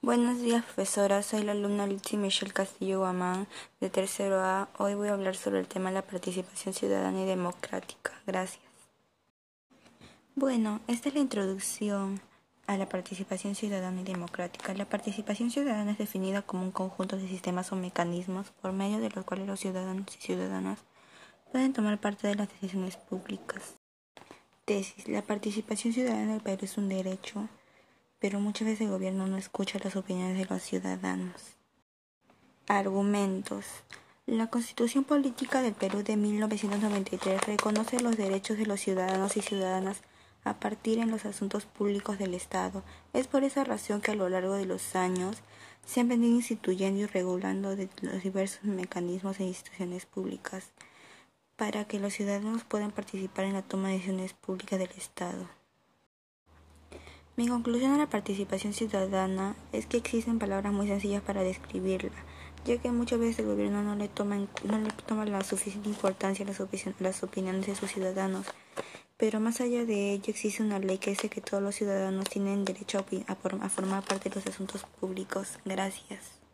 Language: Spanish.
Buenos días, profesora. Soy la alumna Litsi Michelle Castillo Guamán, de tercero A. Hoy voy a hablar sobre el tema de la participación ciudadana y democrática. Gracias. Bueno, esta es la introducción a la participación ciudadana y democrática. La participación ciudadana es definida como un conjunto de sistemas o mecanismos por medio de los cuales los ciudadanos y ciudadanas pueden tomar parte de las decisiones públicas. Tesis. La participación ciudadana en el Perú es un derecho pero muchas veces el gobierno no escucha las opiniones de los ciudadanos. Argumentos. La Constitución Política del Perú de 1993 reconoce los derechos de los ciudadanos y ciudadanas a partir en los asuntos públicos del Estado. Es por esa razón que a lo largo de los años se han venido instituyendo y regulando los diversos mecanismos e instituciones públicas para que los ciudadanos puedan participar en la toma de decisiones públicas del Estado. Mi conclusión a la participación ciudadana es que existen palabras muy sencillas para describirla, ya que muchas veces el gobierno no le toma, no le toma la suficiente importancia a las, opiniones de sus ciudadanos. Pero más allá de ello existe una ley que dice que todos los ciudadanos tienen derecho a, a formar parte de los asuntos públicos. Gracias.